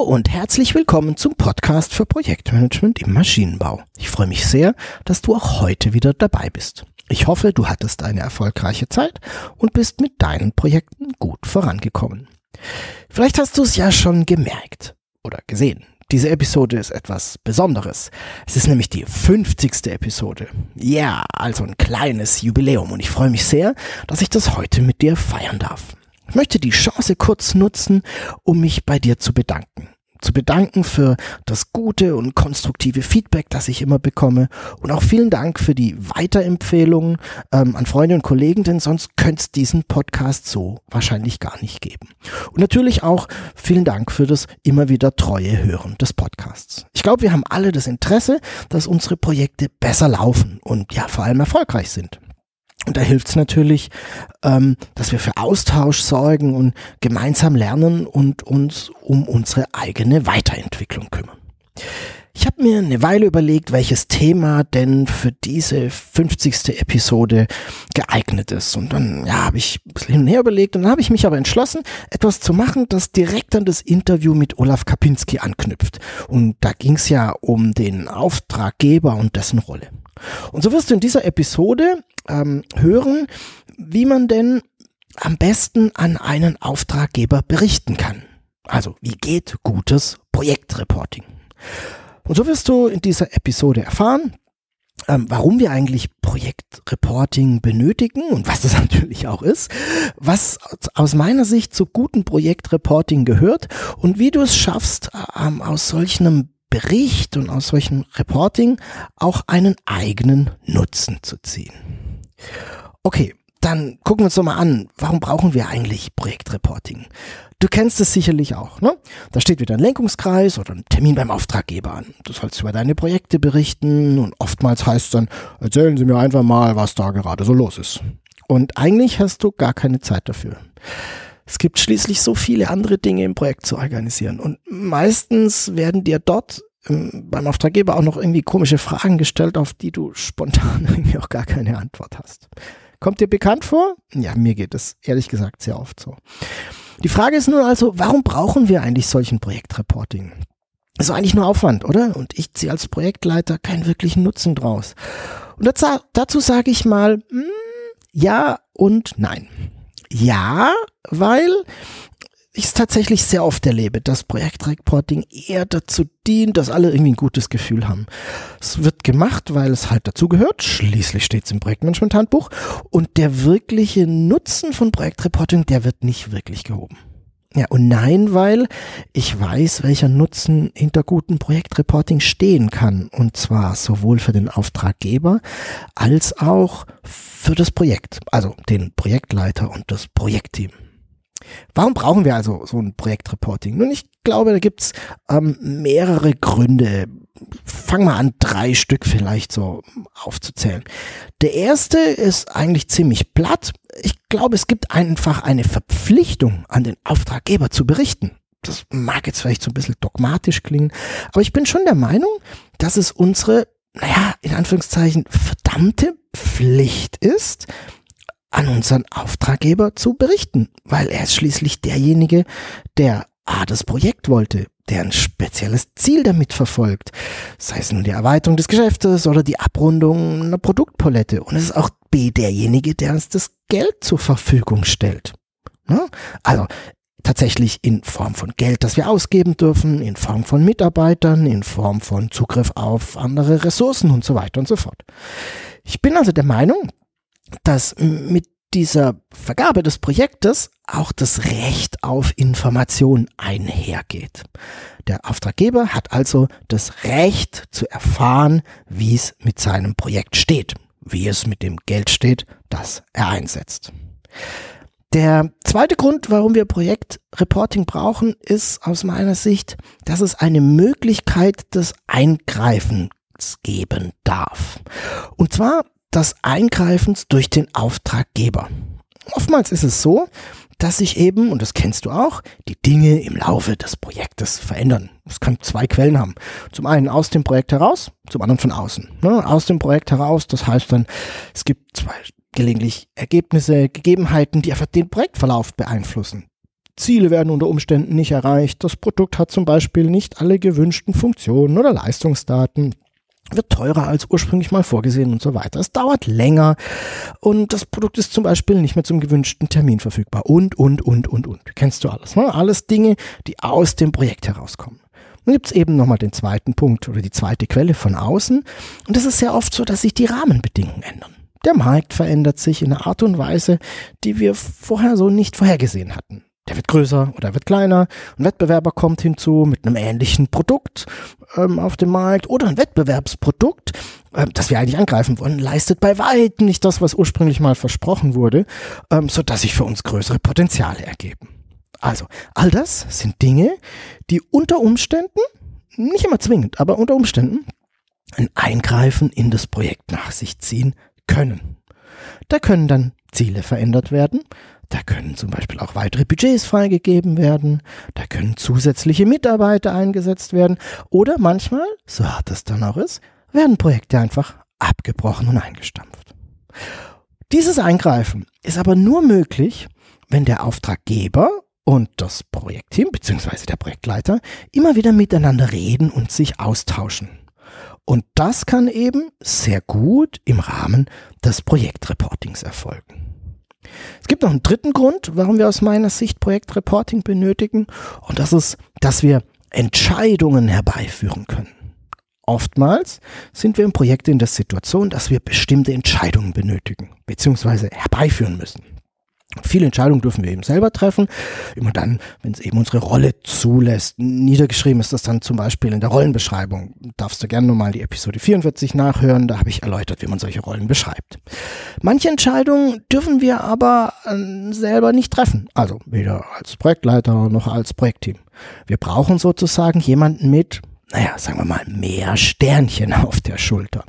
Hallo und herzlich willkommen zum Podcast für Projektmanagement im Maschinenbau. Ich freue mich sehr, dass du auch heute wieder dabei bist. Ich hoffe, du hattest eine erfolgreiche Zeit und bist mit deinen Projekten gut vorangekommen. Vielleicht hast du es ja schon gemerkt oder gesehen. Diese Episode ist etwas Besonderes. Es ist nämlich die 50. Episode. Ja, also ein kleines Jubiläum und ich freue mich sehr, dass ich das heute mit dir feiern darf. Ich möchte die Chance kurz nutzen, um mich bei dir zu bedanken zu bedanken für das gute und konstruktive Feedback, das ich immer bekomme. Und auch vielen Dank für die Weiterempfehlungen ähm, an Freunde und Kollegen, denn sonst könnte es diesen Podcast so wahrscheinlich gar nicht geben. Und natürlich auch vielen Dank für das immer wieder treue Hören des Podcasts. Ich glaube, wir haben alle das Interesse, dass unsere Projekte besser laufen und ja vor allem erfolgreich sind. Und da hilft es natürlich, ähm, dass wir für Austausch sorgen und gemeinsam lernen und uns um unsere eigene Weiterentwicklung kümmern. Ich habe mir eine Weile überlegt, welches Thema denn für diese 50. Episode geeignet ist. Und dann ja, habe ich ein bisschen hin und her überlegt und dann habe ich mich aber entschlossen, etwas zu machen, das direkt an das Interview mit Olaf Kapinski anknüpft. Und da ging es ja um den Auftraggeber und dessen Rolle. Und so wirst du in dieser Episode ähm, hören, wie man denn am besten an einen Auftraggeber berichten kann. Also, wie geht gutes Projektreporting? Und so wirst du in dieser Episode erfahren, ähm, warum wir eigentlich Projektreporting benötigen und was das natürlich auch ist, was aus meiner Sicht zu gutem Projektreporting gehört und wie du es schaffst, ähm, aus solchen Bericht und aus solchem Reporting auch einen eigenen Nutzen zu ziehen. Okay, dann gucken wir uns doch mal an, warum brauchen wir eigentlich Projektreporting? Du kennst es sicherlich auch, ne? Da steht wieder ein Lenkungskreis oder ein Termin beim Auftraggeber an. Du sollst über deine Projekte berichten und oftmals heißt es dann, erzählen Sie mir einfach mal, was da gerade so los ist. Und eigentlich hast du gar keine Zeit dafür. Es gibt schließlich so viele andere Dinge im Projekt zu organisieren und meistens werden dir dort beim Auftraggeber auch noch irgendwie komische Fragen gestellt, auf die du spontan irgendwie auch gar keine Antwort hast. Kommt dir bekannt vor? Ja, mir geht es ehrlich gesagt sehr oft so. Die Frage ist nur also, warum brauchen wir eigentlich solchen Projektreporting? Das ist eigentlich nur Aufwand, oder? Und ich ziehe als Projektleiter keinen wirklichen Nutzen draus. Und dazu, dazu sage ich mal, hm, ja und nein. Ja, weil ich es tatsächlich sehr oft erlebe, dass Projektreporting eher dazu dient, dass alle irgendwie ein gutes Gefühl haben. Es wird gemacht, weil es halt dazugehört. Schließlich steht es im Projektmanagement-Handbuch. Und der wirkliche Nutzen von Projektreporting, der wird nicht wirklich gehoben. Ja, und nein, weil ich weiß, welcher Nutzen hinter gutem Projektreporting stehen kann. Und zwar sowohl für den Auftraggeber als auch für das Projekt, also den Projektleiter und das Projektteam. Warum brauchen wir also so ein Projektreporting? Nun, ich glaube, da gibt's ähm, mehrere Gründe. Fang mal an, drei Stück vielleicht so aufzuzählen. Der erste ist eigentlich ziemlich platt. Ich glaube, es gibt einfach eine Verpflichtung an den Auftraggeber zu berichten. Das mag jetzt vielleicht so ein bisschen dogmatisch klingen, aber ich bin schon der Meinung, dass es unsere, naja, in Anführungszeichen, verdammte Pflicht ist, an unseren Auftraggeber zu berichten, weil er ist schließlich derjenige, der A, das Projekt wollte, der ein spezielles Ziel damit verfolgt, sei es nun die Erweiterung des Geschäftes oder die Abrundung einer Produktpalette. Und es ist auch B, derjenige, der uns das Geld zur Verfügung stellt. Also tatsächlich in Form von Geld, das wir ausgeben dürfen, in Form von Mitarbeitern, in Form von Zugriff auf andere Ressourcen und so weiter und so fort. Ich bin also der Meinung, dass mit dieser Vergabe des Projektes auch das Recht auf Information einhergeht. Der Auftraggeber hat also das Recht zu erfahren, wie es mit seinem Projekt steht. wie es mit dem Geld steht, das er einsetzt. Der zweite Grund, warum wir Projektreporting brauchen, ist aus meiner Sicht, dass es eine Möglichkeit des Eingreifens geben darf. Und zwar des Eingreifens durch den Auftraggeber. Oftmals ist es so, dass sich eben, und das kennst du auch, die Dinge im Laufe des Projektes verändern. Es kann zwei Quellen haben. Zum einen aus dem Projekt heraus, zum anderen von außen. Ne? Aus dem Projekt heraus, das heißt dann, es gibt zwei gelegentlich Ergebnisse, Gegebenheiten, die einfach den Projektverlauf beeinflussen. Ziele werden unter Umständen nicht erreicht. Das Produkt hat zum Beispiel nicht alle gewünschten Funktionen oder Leistungsdaten wird teurer als ursprünglich mal vorgesehen und so weiter. Es dauert länger und das Produkt ist zum Beispiel nicht mehr zum gewünschten Termin verfügbar und, und, und, und, und. Kennst du alles, ne? Alles Dinge, die aus dem Projekt herauskommen. Dann gibt's eben nochmal den zweiten Punkt oder die zweite Quelle von außen und es ist sehr oft so, dass sich die Rahmenbedingungen ändern. Der Markt verändert sich in einer Art und Weise, die wir vorher so nicht vorhergesehen hatten. Der wird größer oder wird kleiner. Ein Wettbewerber kommt hinzu mit einem ähnlichen Produkt ähm, auf dem Markt oder ein Wettbewerbsprodukt, äh, das wir eigentlich angreifen wollen, leistet bei weitem nicht das, was ursprünglich mal versprochen wurde, ähm, sodass sich für uns größere Potenziale ergeben. Also, all das sind Dinge, die unter Umständen, nicht immer zwingend, aber unter Umständen ein Eingreifen in das Projekt nach sich ziehen können. Da können dann Ziele verändert werden, da können zum Beispiel auch weitere Budgets freigegeben werden, da können zusätzliche Mitarbeiter eingesetzt werden oder manchmal, so hart es dann auch ist, werden Projekte einfach abgebrochen und eingestampft. Dieses Eingreifen ist aber nur möglich, wenn der Auftraggeber und das Projektteam bzw. der Projektleiter immer wieder miteinander reden und sich austauschen. Und das kann eben sehr gut im Rahmen des Projektreportings erfolgen. Es gibt noch einen dritten Grund, warum wir aus meiner Sicht Projektreporting benötigen. Und das ist, dass wir Entscheidungen herbeiführen können. Oftmals sind wir im Projekt in der Situation, dass wir bestimmte Entscheidungen benötigen bzw. herbeiführen müssen. Viele Entscheidungen dürfen wir eben selber treffen. Immer dann, wenn es eben unsere Rolle zulässt. Niedergeschrieben ist das dann zum Beispiel in der Rollenbeschreibung. Darfst du gerne nochmal die Episode 44 nachhören. Da habe ich erläutert, wie man solche Rollen beschreibt. Manche Entscheidungen dürfen wir aber äh, selber nicht treffen. Also weder als Projektleiter noch als Projektteam. Wir brauchen sozusagen jemanden mit, naja, sagen wir mal, mehr Sternchen auf der Schulter.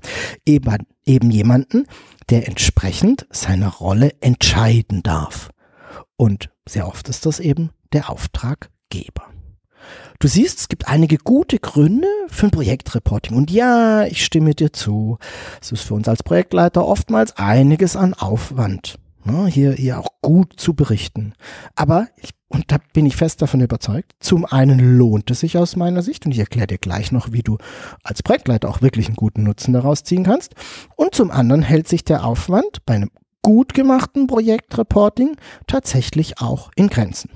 Eben, eben jemanden, der entsprechend seiner Rolle entscheiden darf. Und sehr oft ist das eben der Auftraggeber. Du siehst, es gibt einige gute Gründe für ein Projektreporting. Und ja, ich stimme dir zu. Es ist für uns als Projektleiter oftmals einiges an Aufwand ne, hier, hier auch gut zu berichten. Aber, ich, und da bin ich fest davon überzeugt, zum einen lohnt es sich aus meiner Sicht, und ich erkläre dir gleich noch, wie du als Projektleiter auch wirklich einen guten Nutzen daraus ziehen kannst, und zum anderen hält sich der Aufwand bei einem gut gemachten Projektreporting tatsächlich auch in Grenzen.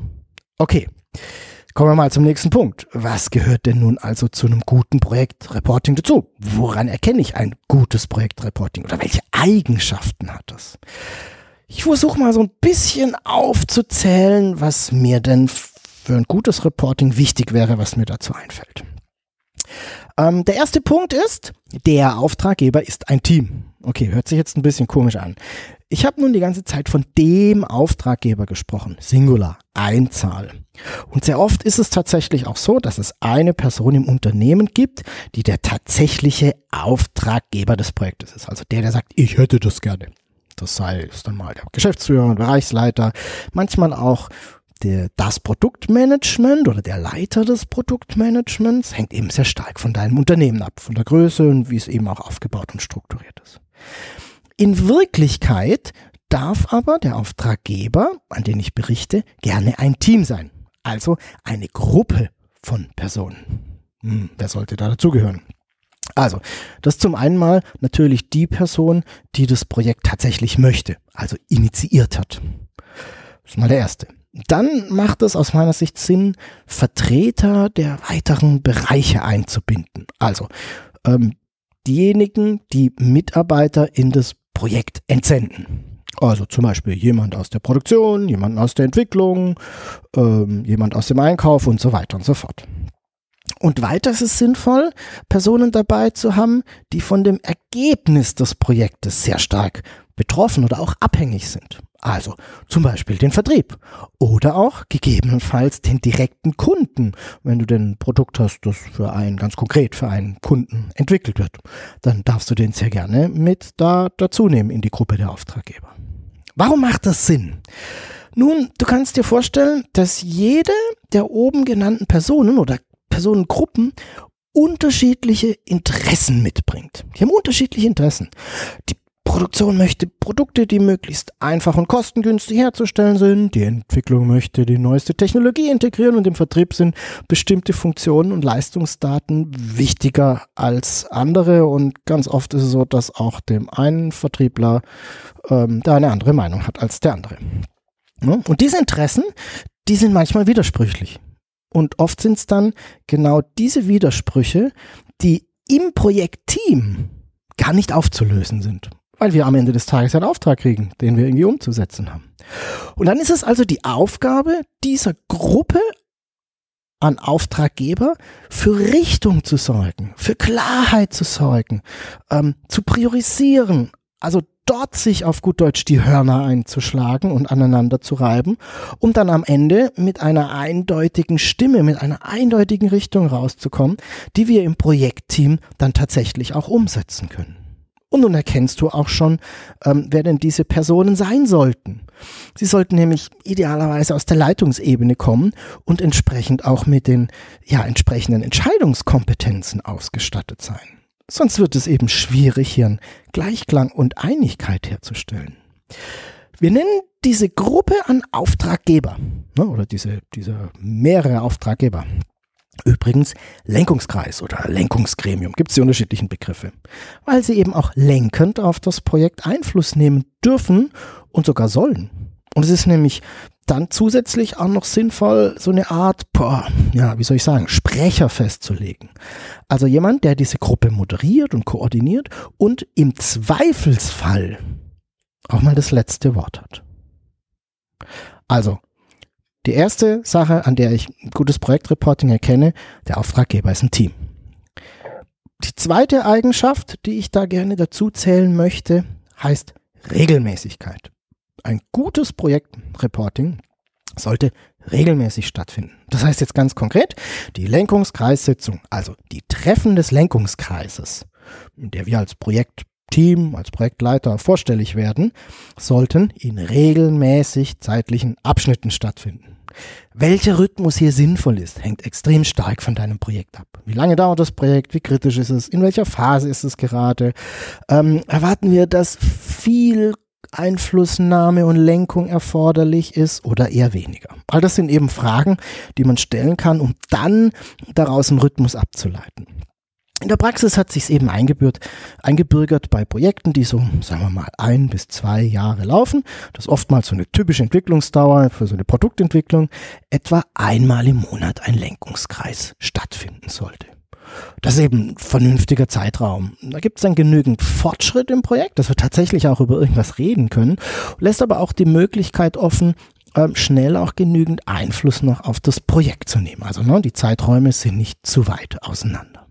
Okay. Kommen wir mal zum nächsten Punkt. Was gehört denn nun also zu einem guten Projektreporting dazu? Woran erkenne ich ein gutes Projektreporting oder welche Eigenschaften hat es? Ich versuche mal so ein bisschen aufzuzählen, was mir denn für ein gutes Reporting wichtig wäre, was mir dazu einfällt. Ähm, der erste Punkt ist, der Auftraggeber ist ein Team. Okay, hört sich jetzt ein bisschen komisch an. Ich habe nun die ganze Zeit von dem Auftraggeber gesprochen. Singular, Einzahl. Und sehr oft ist es tatsächlich auch so, dass es eine Person im Unternehmen gibt, die der tatsächliche Auftraggeber des Projektes ist. Also der, der sagt, ich hätte das gerne. Das sei es dann mal der Geschäftsführer, Bereichsleiter, manchmal auch der, das Produktmanagement oder der Leiter des Produktmanagements hängt eben sehr stark von deinem Unternehmen ab, von der Größe und wie es eben auch aufgebaut und strukturiert ist. In Wirklichkeit darf aber der Auftraggeber, an den ich berichte, gerne ein Team sein. Also eine Gruppe von Personen. Hm, wer sollte da dazugehören? Also, das zum einen mal natürlich die Person, die das Projekt tatsächlich möchte, also initiiert hat. Das ist mal der erste. Dann macht es aus meiner Sicht Sinn, Vertreter der weiteren Bereiche einzubinden. Also ähm, diejenigen, die Mitarbeiter in das Projekt entsenden. Also zum Beispiel jemand aus der Produktion, jemand aus der Entwicklung, ähm, jemand aus dem Einkauf und so weiter und so fort. Und weiter ist es sinnvoll, Personen dabei zu haben, die von dem Ergebnis des Projektes sehr stark betroffen oder auch abhängig sind. Also zum Beispiel den Vertrieb oder auch gegebenenfalls den direkten Kunden. Wenn du denn ein Produkt hast, das für einen ganz konkret für einen Kunden entwickelt wird, dann darfst du den sehr gerne mit da dazu nehmen in die Gruppe der Auftraggeber. Warum macht das Sinn? Nun, du kannst dir vorstellen, dass jede der oben genannten Personen oder Personengruppen unterschiedliche Interessen mitbringt. Die haben unterschiedliche Interessen. Die Produktion möchte Produkte, die möglichst einfach und kostengünstig herzustellen sind. Die Entwicklung möchte die neueste Technologie integrieren und im Vertrieb sind bestimmte Funktionen und Leistungsdaten wichtiger als andere. Und ganz oft ist es so, dass auch dem einen Vertriebler ähm, da eine andere Meinung hat als der andere. Und diese Interessen, die sind manchmal widersprüchlich. Und oft sind es dann genau diese Widersprüche, die im Projektteam gar nicht aufzulösen sind weil wir am Ende des Tages einen Auftrag kriegen, den wir irgendwie umzusetzen haben. Und dann ist es also die Aufgabe dieser Gruppe an Auftraggeber für Richtung zu sorgen, für Klarheit zu sorgen, ähm, zu priorisieren, also dort sich auf gut Deutsch die Hörner einzuschlagen und aneinander zu reiben, um dann am Ende mit einer eindeutigen Stimme, mit einer eindeutigen Richtung rauszukommen, die wir im Projektteam dann tatsächlich auch umsetzen können. Und nun erkennst du auch schon, ähm, wer denn diese Personen sein sollten. Sie sollten nämlich idealerweise aus der Leitungsebene kommen und entsprechend auch mit den ja, entsprechenden Entscheidungskompetenzen ausgestattet sein. Sonst wird es eben schwierig, hier einen Gleichklang und Einigkeit herzustellen. Wir nennen diese Gruppe an Auftraggeber ne, oder diese, diese mehrere Auftraggeber Übrigens Lenkungskreis oder Lenkungsgremium gibt es die unterschiedlichen Begriffe, weil sie eben auch lenkend auf das Projekt Einfluss nehmen dürfen und sogar sollen. Und es ist nämlich dann zusätzlich auch noch sinnvoll, so eine Art, boah, ja, wie soll ich sagen, Sprecher festzulegen. Also jemand, der diese Gruppe moderiert und koordiniert und im Zweifelsfall auch mal das letzte Wort hat. Also die erste Sache, an der ich gutes Projektreporting erkenne, der Auftraggeber ist ein Team. Die zweite Eigenschaft, die ich da gerne dazu zählen möchte, heißt Regelmäßigkeit. Ein gutes Projektreporting sollte regelmäßig stattfinden. Das heißt jetzt ganz konkret, die Lenkungskreissitzung, also die Treffen des Lenkungskreises, in der wir als Projektteam, als Projektleiter vorstellig werden, sollten in regelmäßig zeitlichen Abschnitten stattfinden. Welcher Rhythmus hier sinnvoll ist, hängt extrem stark von deinem Projekt ab. Wie lange dauert das Projekt? Wie kritisch ist es? In welcher Phase ist es gerade? Ähm, erwarten wir, dass viel Einflussnahme und Lenkung erforderlich ist oder eher weniger? All das sind eben Fragen, die man stellen kann, um dann daraus einen Rhythmus abzuleiten. In der Praxis hat sich eben eingebürgert, eingebürgert bei Projekten, die so, sagen wir mal, ein bis zwei Jahre laufen, dass oftmals so eine typische Entwicklungsdauer für so eine Produktentwicklung etwa einmal im Monat ein Lenkungskreis stattfinden sollte. Das ist eben ein vernünftiger Zeitraum. Da gibt es dann genügend Fortschritt im Projekt, dass wir tatsächlich auch über irgendwas reden können, lässt aber auch die Möglichkeit offen, ähm, schnell auch genügend Einfluss noch auf das Projekt zu nehmen. Also ne, die Zeiträume sind nicht zu weit auseinander.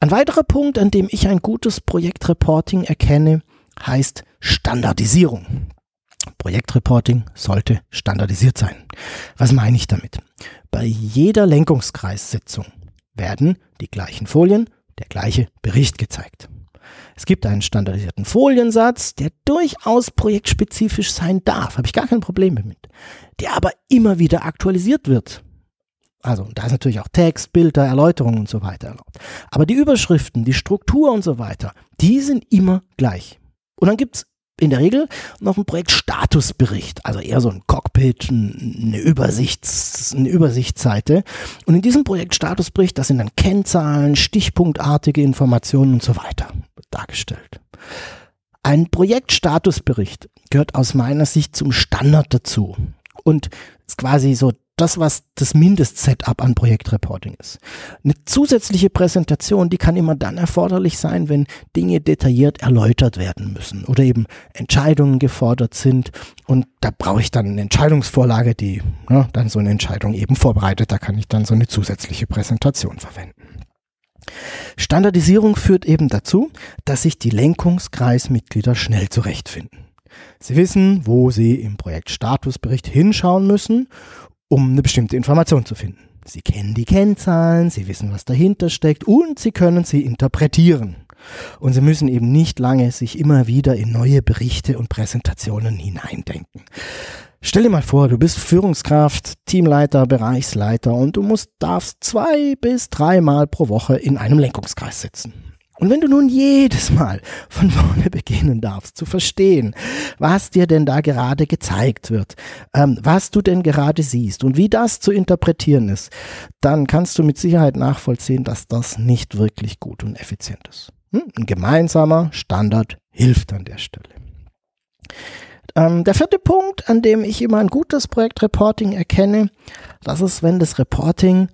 Ein weiterer Punkt, an dem ich ein gutes Projektreporting erkenne, heißt Standardisierung. Projektreporting sollte standardisiert sein. Was meine ich damit? Bei jeder Lenkungskreissitzung werden die gleichen Folien, der gleiche Bericht gezeigt. Es gibt einen standardisierten Foliensatz, der durchaus projektspezifisch sein darf, habe ich gar kein Problem damit, der aber immer wieder aktualisiert wird. Also da ist natürlich auch Text, Bilder, Erläuterungen und so weiter erlaubt. Aber die Überschriften, die Struktur und so weiter, die sind immer gleich. Und dann gibt's in der Regel noch ein Projektstatusbericht, also eher so ein Cockpit, eine, Übersichts, eine Übersichtsseite. Und in diesem Projektstatusbericht, da sind dann Kennzahlen, stichpunktartige Informationen und so weiter dargestellt. Ein Projektstatusbericht gehört aus meiner Sicht zum Standard dazu und ist quasi so das, was das Mindest-Setup an Projektreporting ist. Eine zusätzliche Präsentation, die kann immer dann erforderlich sein, wenn Dinge detailliert erläutert werden müssen oder eben Entscheidungen gefordert sind. Und da brauche ich dann eine Entscheidungsvorlage, die ne, dann so eine Entscheidung eben vorbereitet. Da kann ich dann so eine zusätzliche Präsentation verwenden. Standardisierung führt eben dazu, dass sich die Lenkungskreismitglieder schnell zurechtfinden. Sie wissen, wo sie im Projektstatusbericht hinschauen müssen um eine bestimmte Information zu finden. Sie kennen die Kennzahlen, Sie wissen, was dahinter steckt und Sie können sie interpretieren. Und Sie müssen eben nicht lange sich immer wieder in neue Berichte und Präsentationen hineindenken. Stell dir mal vor, du bist Führungskraft, Teamleiter, Bereichsleiter und du musst, darfst zwei bis dreimal pro Woche in einem Lenkungskreis sitzen. Und wenn du nun jedes Mal von vorne beginnen darfst, zu verstehen, was dir denn da gerade gezeigt wird, ähm, was du denn gerade siehst und wie das zu interpretieren ist, dann kannst du mit Sicherheit nachvollziehen, dass das nicht wirklich gut und effizient ist. Hm? Ein gemeinsamer Standard hilft an der Stelle. Ähm, der vierte Punkt, an dem ich immer ein gutes Projektreporting erkenne, das ist, wenn das Reporting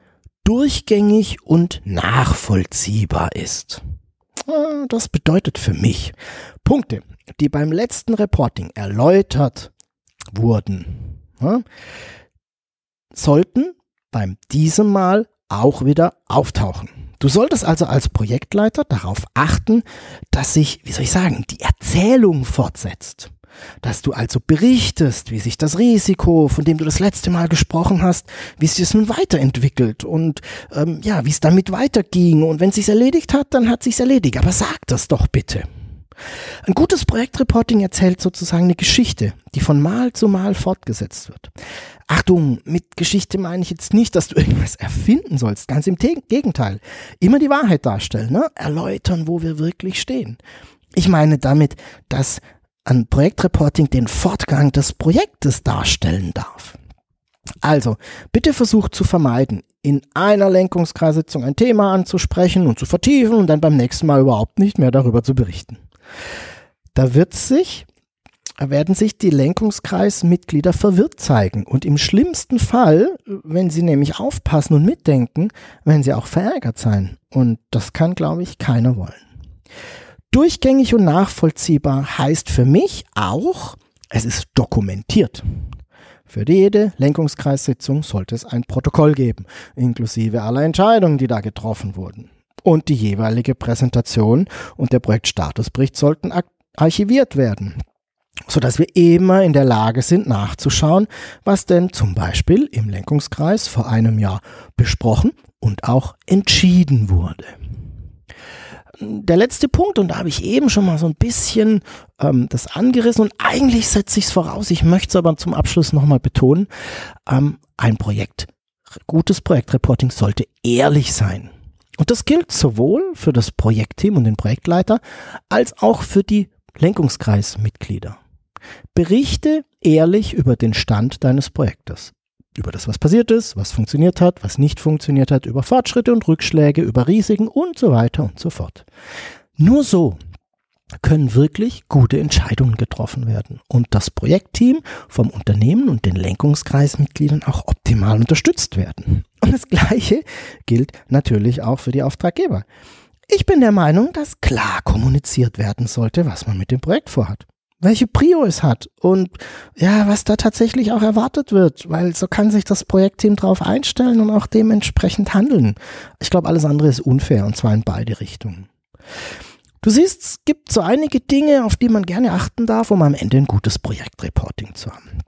durchgängig und nachvollziehbar ist. Ah, das bedeutet für mich Punkte, die beim letzten Reporting erläutert wurden, sollten beim diesem Mal auch wieder auftauchen. Du solltest also als Projektleiter darauf achten, dass sich, wie soll ich sagen, die Erzählung fortsetzt dass du also berichtest, wie sich das Risiko, von dem du das letzte Mal gesprochen hast, wie es sich nun weiterentwickelt und ähm, ja, wie es damit weiterging. Und wenn es sich erledigt hat, dann hat es sich erledigt. Aber sag das doch bitte. Ein gutes Projektreporting erzählt sozusagen eine Geschichte, die von Mal zu Mal fortgesetzt wird. Achtung, mit Geschichte meine ich jetzt nicht, dass du irgendwas erfinden sollst. Ganz im Gegenteil. Immer die Wahrheit darstellen, ne? erläutern, wo wir wirklich stehen. Ich meine damit, dass an Projektreporting den Fortgang des Projektes darstellen darf. Also, bitte versucht zu vermeiden, in einer Lenkungskreissitzung ein Thema anzusprechen und zu vertiefen und dann beim nächsten Mal überhaupt nicht mehr darüber zu berichten. Da wird sich, werden sich die Lenkungskreismitglieder verwirrt zeigen und im schlimmsten Fall, wenn sie nämlich aufpassen und mitdenken, werden sie auch verärgert sein. Und das kann, glaube ich, keiner wollen. Durchgängig und nachvollziehbar heißt für mich auch, es ist dokumentiert. Für jede Lenkungskreissitzung sollte es ein Protokoll geben, inklusive aller Entscheidungen, die da getroffen wurden. Und die jeweilige Präsentation und der Projektstatusbericht sollten archiviert werden, sodass wir immer in der Lage sind nachzuschauen, was denn zum Beispiel im Lenkungskreis vor einem Jahr besprochen und auch entschieden wurde der letzte Punkt, und da habe ich eben schon mal so ein bisschen ähm, das angerissen und eigentlich setze ich es voraus, ich möchte es aber zum Abschluss nochmal betonen, ähm, ein Projekt, gutes Projektreporting sollte ehrlich sein. Und das gilt sowohl für das Projektteam und den Projektleiter als auch für die Lenkungskreismitglieder. Berichte ehrlich über den Stand deines Projektes über das, was passiert ist, was funktioniert hat, was nicht funktioniert hat, über Fortschritte und Rückschläge, über Risiken und so weiter und so fort. Nur so können wirklich gute Entscheidungen getroffen werden und das Projektteam vom Unternehmen und den Lenkungskreismitgliedern auch optimal unterstützt werden. Und das Gleiche gilt natürlich auch für die Auftraggeber. Ich bin der Meinung, dass klar kommuniziert werden sollte, was man mit dem Projekt vorhat welche Prio es hat und ja, was da tatsächlich auch erwartet wird, weil so kann sich das Projektteam darauf einstellen und auch dementsprechend handeln. Ich glaube, alles andere ist unfair und zwar in beide Richtungen. Du siehst, es gibt so einige Dinge, auf die man gerne achten darf, um am Ende ein gutes Projektreporting zu haben.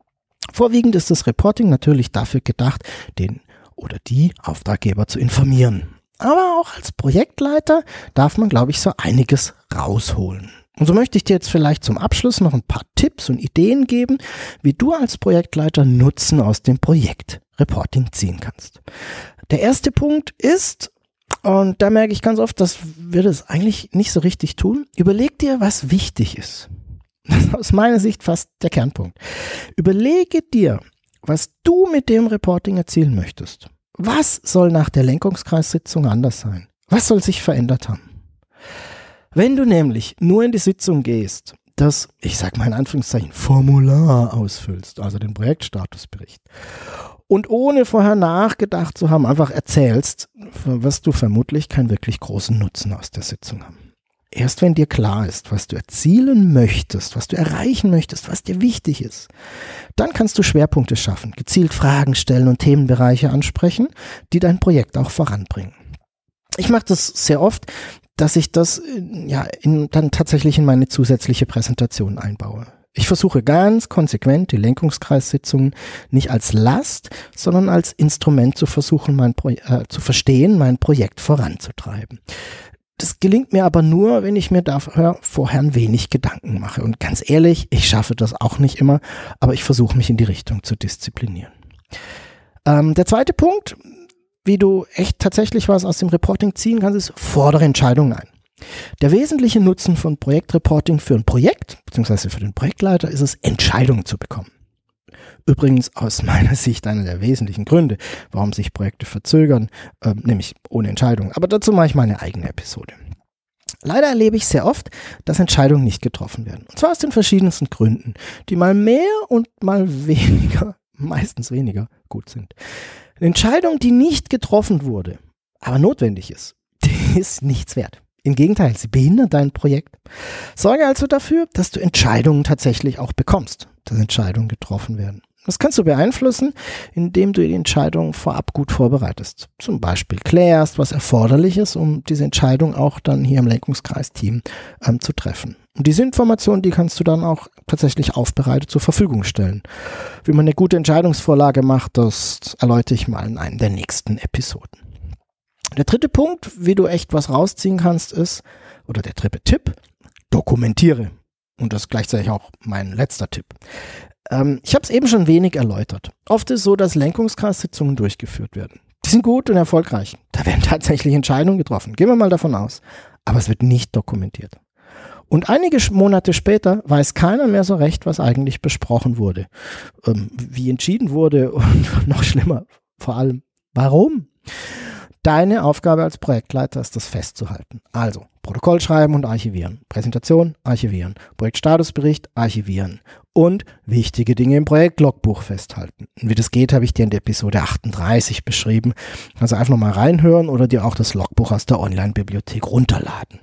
Vorwiegend ist das Reporting natürlich dafür gedacht, den oder die Auftraggeber zu informieren. Aber auch als Projektleiter darf man, glaube ich, so einiges rausholen. Und so möchte ich dir jetzt vielleicht zum Abschluss noch ein paar Tipps und Ideen geben, wie du als Projektleiter Nutzen aus dem Projekt Reporting ziehen kannst. Der erste Punkt ist, und da merke ich ganz oft, dass wir das eigentlich nicht so richtig tun, überleg dir, was wichtig ist. Das ist aus meiner Sicht fast der Kernpunkt. Überlege dir, was du mit dem Reporting erzielen möchtest. Was soll nach der Lenkungskreissitzung anders sein? Was soll sich verändert haben? Wenn du nämlich nur in die Sitzung gehst, das, ich sag mal in Anführungszeichen, Formular ausfüllst, also den Projektstatusbericht, und ohne vorher nachgedacht zu haben, einfach erzählst, wirst du vermutlich keinen wirklich großen Nutzen aus der Sitzung haben. Erst wenn dir klar ist, was du erzielen möchtest, was du erreichen möchtest, was dir wichtig ist, dann kannst du Schwerpunkte schaffen, gezielt Fragen stellen und Themenbereiche ansprechen, die dein Projekt auch voranbringen. Ich mache das sehr oft, dass ich das ja in, dann tatsächlich in meine zusätzliche Präsentation einbaue. Ich versuche ganz konsequent die Lenkungskreissitzungen nicht als Last, sondern als Instrument zu versuchen, mein Pro äh, zu verstehen, mein Projekt voranzutreiben. Das gelingt mir aber nur, wenn ich mir dafür vorher ein wenig Gedanken mache. Und ganz ehrlich, ich schaffe das auch nicht immer, aber ich versuche mich in die Richtung zu disziplinieren. Ähm, der zweite Punkt, wie du echt tatsächlich was aus dem Reporting ziehen kannst, ist, fordere Entscheidungen ein. Der wesentliche Nutzen von Projektreporting für ein Projekt, beziehungsweise für den Projektleiter, ist es, Entscheidungen zu bekommen. Übrigens aus meiner Sicht einer der wesentlichen Gründe, warum sich Projekte verzögern, äh, nämlich ohne Entscheidung. Aber dazu mache ich mal eine eigene Episode. Leider erlebe ich sehr oft, dass Entscheidungen nicht getroffen werden. Und zwar aus den verschiedensten Gründen, die mal mehr und mal weniger, meistens weniger gut sind. Eine Entscheidung, die nicht getroffen wurde, aber notwendig ist, die ist nichts wert. Im Gegenteil, sie behindert dein Projekt. Sorge also dafür, dass du Entscheidungen tatsächlich auch bekommst, dass Entscheidungen getroffen werden. Das kannst du beeinflussen, indem du die Entscheidung vorab gut vorbereitest. Zum Beispiel klärst, was erforderlich ist, um diese Entscheidung auch dann hier im Lenkungskreisteam ähm, zu treffen. Und diese Informationen, die kannst du dann auch tatsächlich aufbereitet zur Verfügung stellen. Wie man eine gute Entscheidungsvorlage macht, das erläutere ich mal in einem der nächsten Episoden. Der dritte Punkt, wie du echt was rausziehen kannst, ist, oder der dritte Tipp, dokumentiere. Und das ist gleichzeitig auch mein letzter Tipp. Ähm, ich habe es eben schon wenig erläutert. Oft ist es so, dass Lenkungskreissitzungen durchgeführt werden. Die sind gut und erfolgreich. Da werden tatsächlich Entscheidungen getroffen. Gehen wir mal davon aus. Aber es wird nicht dokumentiert. Und einige Monate später weiß keiner mehr so recht, was eigentlich besprochen wurde, ähm, wie entschieden wurde und noch schlimmer, vor allem, warum. Deine Aufgabe als Projektleiter ist das festzuhalten. Also Protokoll schreiben und archivieren, Präsentation archivieren, Projektstatusbericht archivieren und wichtige Dinge im Projektlogbuch festhalten. Wie das geht, habe ich dir in der Episode 38 beschrieben. Also einfach nochmal reinhören oder dir auch das Logbuch aus der Online-Bibliothek runterladen.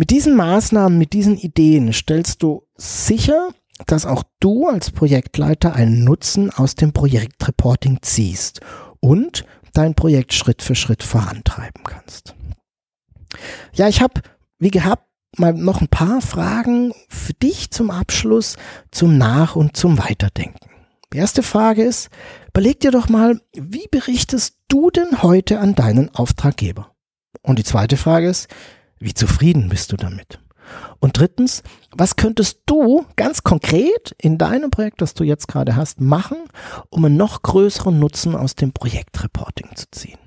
Mit diesen Maßnahmen, mit diesen Ideen stellst du sicher, dass auch du als Projektleiter einen Nutzen aus dem Projektreporting ziehst und dein Projekt Schritt für Schritt vorantreiben kannst. Ja, ich habe, wie gehabt, mal noch ein paar Fragen für dich zum Abschluss, zum Nach- und zum Weiterdenken. Die erste Frage ist, überleg dir doch mal, wie berichtest du denn heute an deinen Auftraggeber? Und die zweite Frage ist, wie zufrieden bist du damit? Und drittens, was könntest du ganz konkret in deinem Projekt, das du jetzt gerade hast, machen, um einen noch größeren Nutzen aus dem Projektreporting zu ziehen?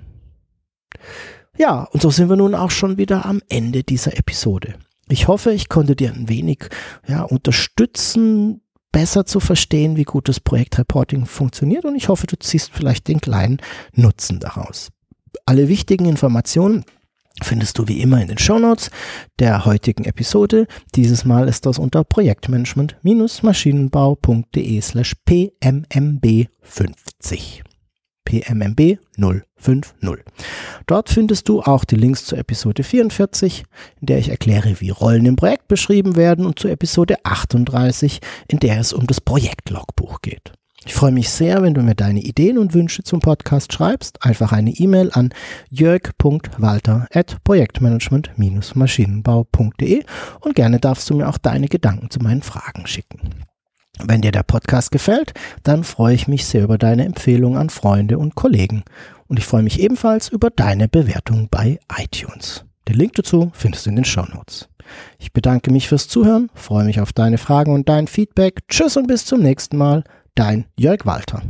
Ja, und so sind wir nun auch schon wieder am Ende dieser Episode. Ich hoffe, ich konnte dir ein wenig ja, unterstützen, besser zu verstehen, wie gut das Projektreporting funktioniert und ich hoffe, du ziehst vielleicht den kleinen Nutzen daraus. Alle wichtigen Informationen findest du wie immer in den Shownotes der heutigen Episode. Dieses Mal ist das unter projektmanagement-maschinenbau.de slash pmmb50. PMMB 050. Dort findest du auch die Links zur Episode 44, in der ich erkläre, wie Rollen im Projekt beschrieben werden und zur Episode 38, in der es um das Projektlogbuch geht. Ich freue mich sehr, wenn du mir deine Ideen und Wünsche zum Podcast schreibst. Einfach eine E-Mail an jörg.walter.projektmanagement-maschinenbau.de und gerne darfst du mir auch deine Gedanken zu meinen Fragen schicken. Wenn dir der Podcast gefällt, dann freue ich mich sehr über deine Empfehlung an Freunde und Kollegen. Und ich freue mich ebenfalls über deine Bewertung bei iTunes. Den Link dazu findest du in den Show Notes. Ich bedanke mich fürs Zuhören, freue mich auf deine Fragen und dein Feedback. Tschüss und bis zum nächsten Mal dein Jörg Walter.